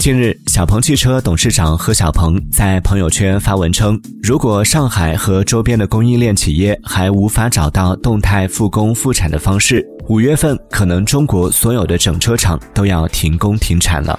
近日小鹏汽车董事长何小鹏在朋友圈发文称如果上海和周边的供应链企业还无法找到动态复工复产的方式五月份可能中国所有的整车厂都要停工停产了。